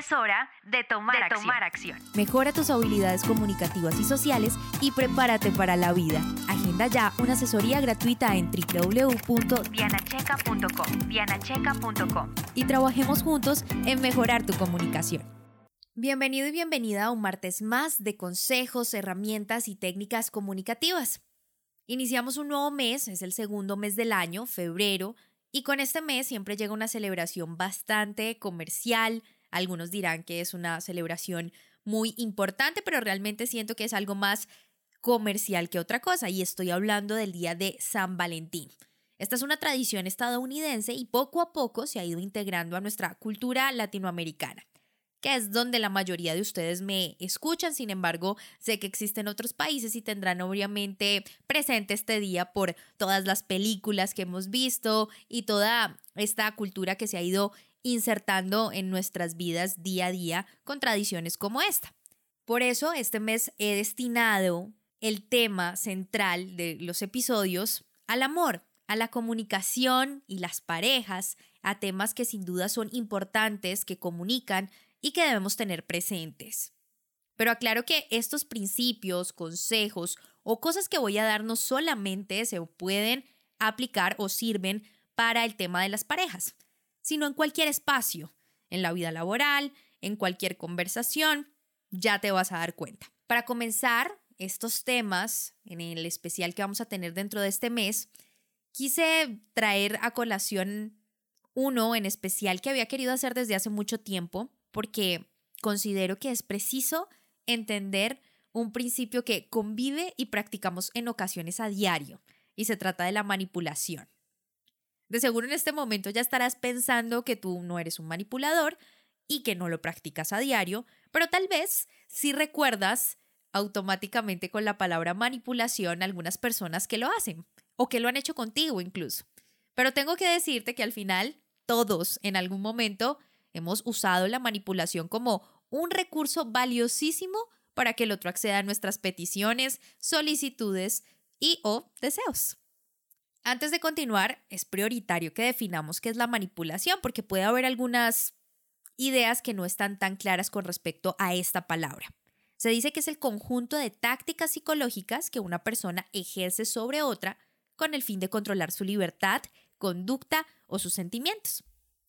Es hora de tomar, acción. Mejora tus habilidades comunicativas y sociales y prepárate para la vida. Agenda ya una asesoría gratuita en www.dianacheca.com. Dianacheca.com. Y trabajemos juntos en mejorar tu comunicación. Bienvenido y bienvenida a un martes más de consejos, herramientas y técnicas comunicativas. Iniciamos un nuevo mes, es el segundo mes del año, febrero, y con este mes siempre llega una celebración bastante comercial, algunos dirán que es una celebración muy importante, pero realmente siento que es algo más comercial que otra cosa y estoy hablando del día de San Valentín. Esta es una tradición estadounidense y poco a poco se ha ido integrando a nuestra cultura latinoamericana, que es donde la mayoría de ustedes me escuchan. Sin embargo, sé que existen otros países y tendrán obviamente presente este día por todas las películas que hemos visto y toda esta cultura que se ha ido insertando en nuestras vidas día a día con tradiciones como esta. Por eso este mes he destinado el tema central de los episodios al amor, a la comunicación y las parejas, a temas que sin duda son importantes, que comunican y que debemos tener presentes. Pero aclaro que estos principios, consejos o cosas que voy a dar no solamente se pueden aplicar o sirven para el tema de las parejas, sino en cualquier espacio, en la vida laboral, en cualquier conversación, ya te vas a dar cuenta. Para comenzar estos temas, en el especial que vamos a tener dentro de este mes, quise traer a colación uno en especial que había querido hacer desde hace mucho tiempo, porque considero que es preciso entender un principio que convive y practicamos en ocasiones a diario, y se trata de la manipulación. De seguro en este momento ya estarás pensando que tú no eres un manipulador y que no lo practicas a diario, pero tal vez si recuerdas automáticamente con la palabra manipulación algunas personas que lo hacen o que lo han hecho contigo incluso. Pero tengo que decirte que al final todos en algún momento hemos usado la manipulación como un recurso valiosísimo para que el otro acceda a nuestras peticiones, solicitudes y o deseos. Antes de continuar, es prioritario que definamos qué es la manipulación porque puede haber algunas ideas que no están tan claras con respecto a esta palabra. Se dice que es el conjunto de tácticas psicológicas que una persona ejerce sobre otra con el fin de controlar su libertad, conducta o sus sentimientos.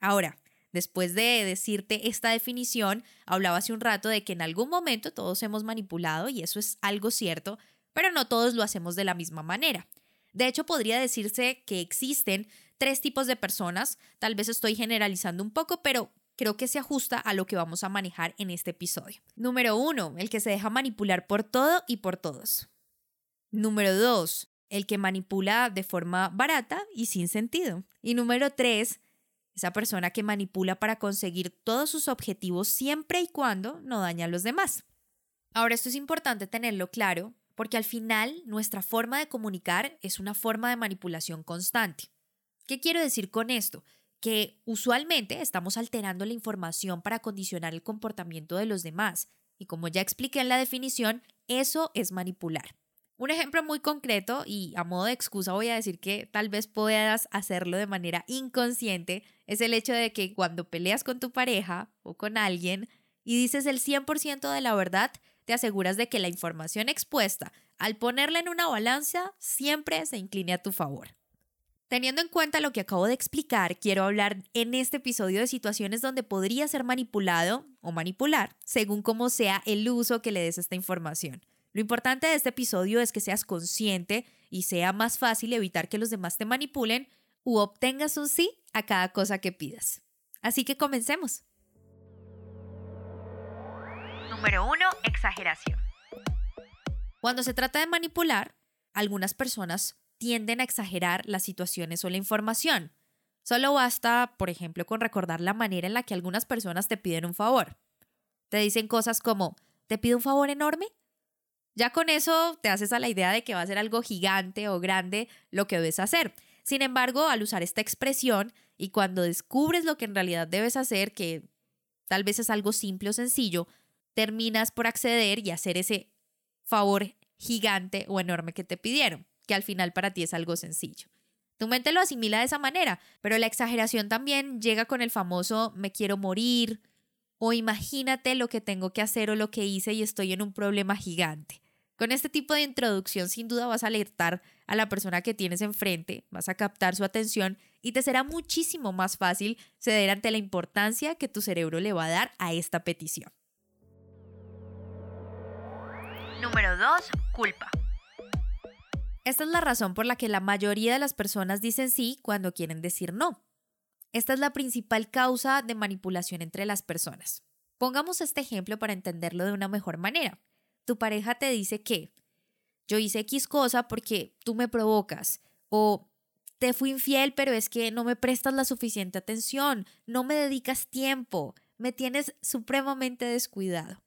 Ahora, después de decirte esta definición, hablaba hace un rato de que en algún momento todos hemos manipulado y eso es algo cierto, pero no todos lo hacemos de la misma manera. De hecho, podría decirse que existen tres tipos de personas, tal vez estoy generalizando un poco, pero creo que se ajusta a lo que vamos a manejar en este episodio. Número uno, el que se deja manipular por todo y por todos. Número dos, el que manipula de forma barata y sin sentido. Y número tres, esa persona que manipula para conseguir todos sus objetivos siempre y cuando no daña a los demás. Ahora, esto es importante tenerlo claro porque al final nuestra forma de comunicar es una forma de manipulación constante. ¿Qué quiero decir con esto? Que usualmente estamos alterando la información para condicionar el comportamiento de los demás, y como ya expliqué en la definición, eso es manipular. Un ejemplo muy concreto, y a modo de excusa voy a decir que tal vez puedas hacerlo de manera inconsciente, es el hecho de que cuando peleas con tu pareja o con alguien y dices el 100% de la verdad, te aseguras de que la información expuesta, al ponerla en una balanza, siempre se incline a tu favor. Teniendo en cuenta lo que acabo de explicar, quiero hablar en este episodio de situaciones donde podría ser manipulado o manipular, según cómo sea el uso que le des a esta información. Lo importante de este episodio es que seas consciente y sea más fácil evitar que los demás te manipulen u obtengas un sí a cada cosa que pidas. Así que comencemos. Número 1. Exageración. Cuando se trata de manipular, algunas personas tienden a exagerar las situaciones o la información. Solo basta, por ejemplo, con recordar la manera en la que algunas personas te piden un favor. Te dicen cosas como, ¿te pido un favor enorme? Ya con eso te haces a la idea de que va a ser algo gigante o grande lo que debes hacer. Sin embargo, al usar esta expresión y cuando descubres lo que en realidad debes hacer, que tal vez es algo simple o sencillo, terminas por acceder y hacer ese favor gigante o enorme que te pidieron, que al final para ti es algo sencillo. Tu mente lo asimila de esa manera, pero la exageración también llega con el famoso me quiero morir o imagínate lo que tengo que hacer o lo que hice y estoy en un problema gigante. Con este tipo de introducción sin duda vas a alertar a la persona que tienes enfrente, vas a captar su atención y te será muchísimo más fácil ceder ante la importancia que tu cerebro le va a dar a esta petición. Número 2. Culpa. Esta es la razón por la que la mayoría de las personas dicen sí cuando quieren decir no. Esta es la principal causa de manipulación entre las personas. Pongamos este ejemplo para entenderlo de una mejor manera. Tu pareja te dice que yo hice X cosa porque tú me provocas o te fui infiel pero es que no me prestas la suficiente atención, no me dedicas tiempo, me tienes supremamente descuidado.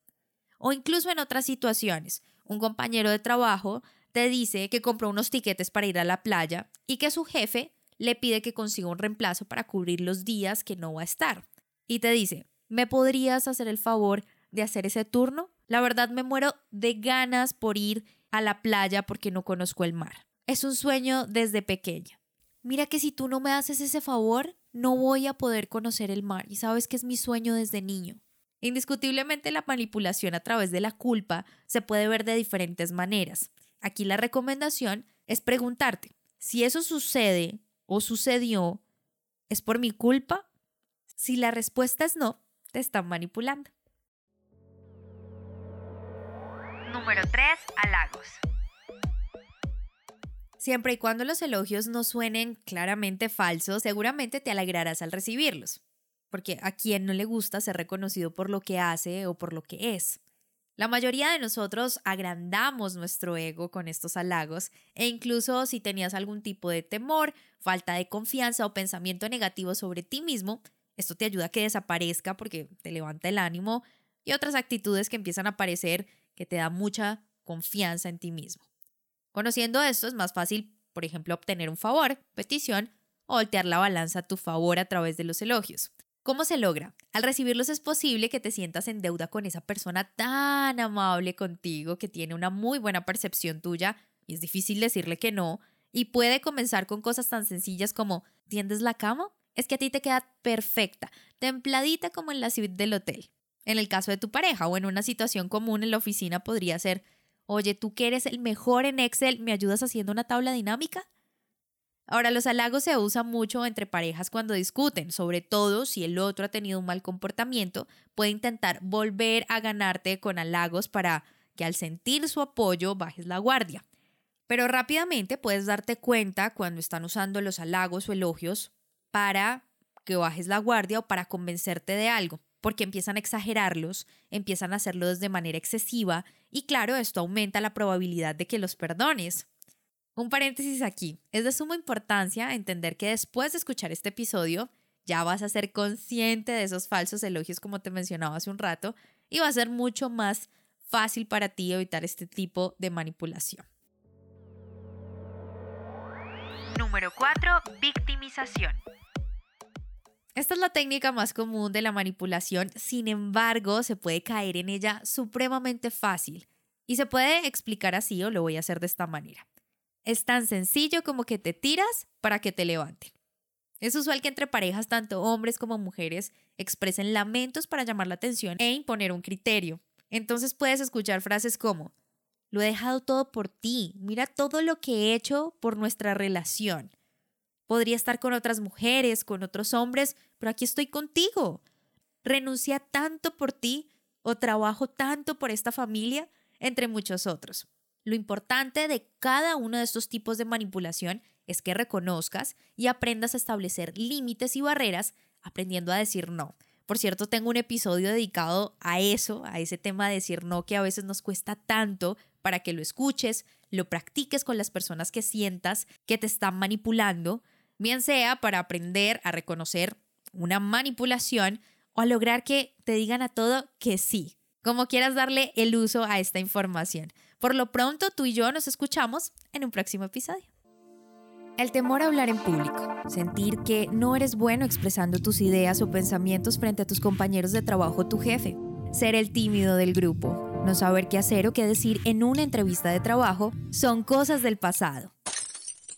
O incluso en otras situaciones, un compañero de trabajo te dice que compró unos tiquetes para ir a la playa y que su jefe le pide que consiga un reemplazo para cubrir los días que no va a estar. Y te dice, ¿me podrías hacer el favor de hacer ese turno? La verdad me muero de ganas por ir a la playa porque no conozco el mar. Es un sueño desde pequeña. Mira que si tú no me haces ese favor, no voy a poder conocer el mar y sabes que es mi sueño desde niño. Indiscutiblemente la manipulación a través de la culpa se puede ver de diferentes maneras. Aquí la recomendación es preguntarte, si eso sucede o sucedió, ¿es por mi culpa? Si la respuesta es no, te están manipulando. Número 3. Halagos. Siempre y cuando los elogios no suenen claramente falsos, seguramente te alegrarás al recibirlos, porque a quien no le gusta ser reconocido por lo que hace o por lo que es. La mayoría de nosotros agrandamos nuestro ego con estos halagos e incluso si tenías algún tipo de temor, falta de confianza o pensamiento negativo sobre ti mismo, esto te ayuda a que desaparezca porque te levanta el ánimo y otras actitudes que empiezan a aparecer que te da mucha confianza en ti mismo. Conociendo esto es más fácil, por ejemplo, obtener un favor, petición o voltear la balanza a tu favor a través de los elogios. ¿Cómo se logra? Al recibirlos es posible que te sientas en deuda con esa persona tan amable contigo que tiene una muy buena percepción tuya y es difícil decirle que no. Y puede comenzar con cosas tan sencillas como ¿tiendes la cama? Es que a ti te queda perfecta, templadita como en la suite del hotel. En el caso de tu pareja o en una situación común en la oficina podría ser Oye, tú que eres el mejor en Excel, ¿me ayudas haciendo una tabla dinámica? Ahora, los halagos se usan mucho entre parejas cuando discuten, sobre todo si el otro ha tenido un mal comportamiento, puede intentar volver a ganarte con halagos para que al sentir su apoyo bajes la guardia. Pero rápidamente puedes darte cuenta cuando están usando los halagos o elogios para que bajes la guardia o para convencerte de algo, porque empiezan a exagerarlos, empiezan a hacerlo de manera excesiva y claro, esto aumenta la probabilidad de que los perdones. Un paréntesis aquí. Es de suma importancia entender que después de escuchar este episodio ya vas a ser consciente de esos falsos elogios como te mencionaba hace un rato y va a ser mucho más fácil para ti evitar este tipo de manipulación. Número 4. Victimización. Esta es la técnica más común de la manipulación, sin embargo, se puede caer en ella supremamente fácil y se puede explicar así o lo voy a hacer de esta manera. Es tan sencillo como que te tiras para que te levanten. Es usual que entre parejas, tanto hombres como mujeres, expresen lamentos para llamar la atención e imponer un criterio. Entonces puedes escuchar frases como, lo he dejado todo por ti, mira todo lo que he hecho por nuestra relación. Podría estar con otras mujeres, con otros hombres, pero aquí estoy contigo. Renuncia tanto por ti o trabajo tanto por esta familia, entre muchos otros. Lo importante de cada uno de estos tipos de manipulación es que reconozcas y aprendas a establecer límites y barreras aprendiendo a decir no. Por cierto, tengo un episodio dedicado a eso, a ese tema de decir no que a veces nos cuesta tanto para que lo escuches, lo practiques con las personas que sientas que te están manipulando, bien sea para aprender a reconocer una manipulación o a lograr que te digan a todo que sí, como quieras darle el uso a esta información. Por lo pronto, tú y yo nos escuchamos en un próximo episodio. El temor a hablar en público, sentir que no eres bueno expresando tus ideas o pensamientos frente a tus compañeros de trabajo o tu jefe, ser el tímido del grupo, no saber qué hacer o qué decir en una entrevista de trabajo, son cosas del pasado.